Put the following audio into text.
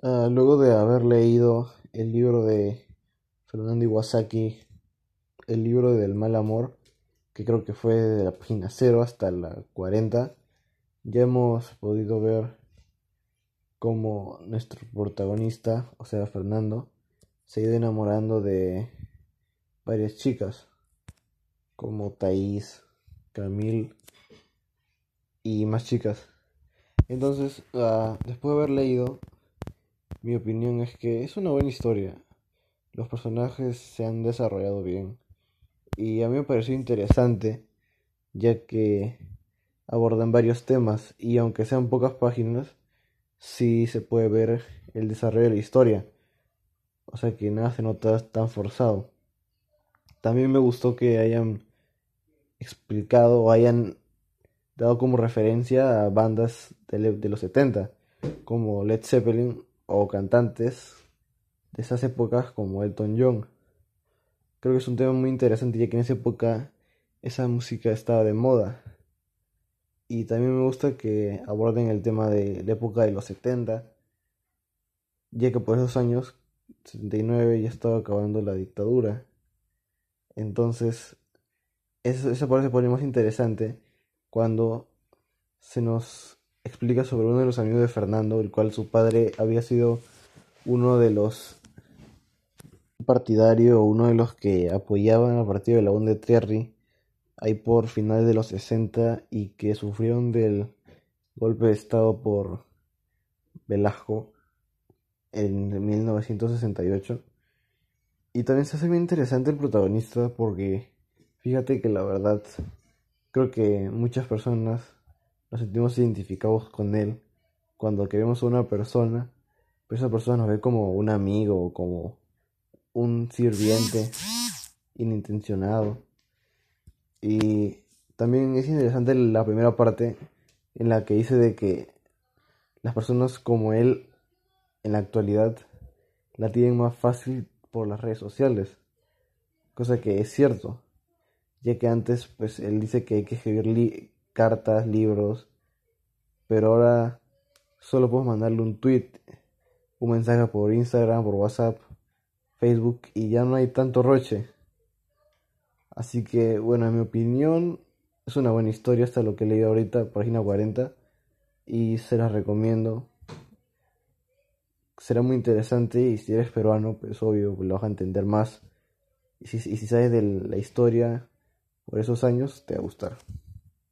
Ah, luego de haber leído el libro de Fernando Iwasaki, el libro del mal amor, que creo que fue de la página 0 hasta la 40, ya hemos podido ver cómo nuestro protagonista, o sea, Fernando, se ha ido enamorando de varias chicas, como Thais, Camille y más chicas. Entonces, uh, después de haber leído mi opinión es que es una buena historia. Los personajes se han desarrollado bien. Y a mí me pareció interesante, ya que abordan varios temas y aunque sean pocas páginas, sí se puede ver el desarrollo de la historia. O sea que nada se nota tan forzado. También me gustó que hayan explicado o hayan dado como referencia a bandas de, de los 70, como Led Zeppelin o cantantes de esas épocas como Elton John. Creo que es un tema muy interesante ya que en esa época esa música estaba de moda. Y también me gusta que aborden el tema de la época de los 70, ya que por esos años, 79, ya estaba acabando la dictadura. Entonces, eso, eso parece poner más interesante cuando se nos explica sobre uno de los amigos de Fernando, el cual su padre había sido uno de los partidarios o uno de los que apoyaban al partido de la UND de Trierri ahí por finales de los 60 y que sufrieron del golpe de estado por Velasco en 1968. Y también se hace bien interesante el protagonista porque fíjate que la verdad creo que muchas personas nos sentimos identificados con él cuando queremos a una persona, pero esa persona nos ve como un amigo o como un sirviente inintencionado. Y también es interesante la primera parte en la que dice de que las personas como él en la actualidad la tienen más fácil por las redes sociales, cosa que es cierto, ya que antes pues él dice que hay que escribir cartas, libros, pero ahora solo puedo mandarle un tweet, un mensaje por Instagram, por WhatsApp, Facebook y ya no hay tanto roche. Así que bueno, en mi opinión es una buena historia hasta lo que he leído ahorita, página 40, y se las recomiendo. Será muy interesante y si eres peruano, pues obvio lo vas a entender más. Y si, y si sabes de la historia por esos años, te va a gustar.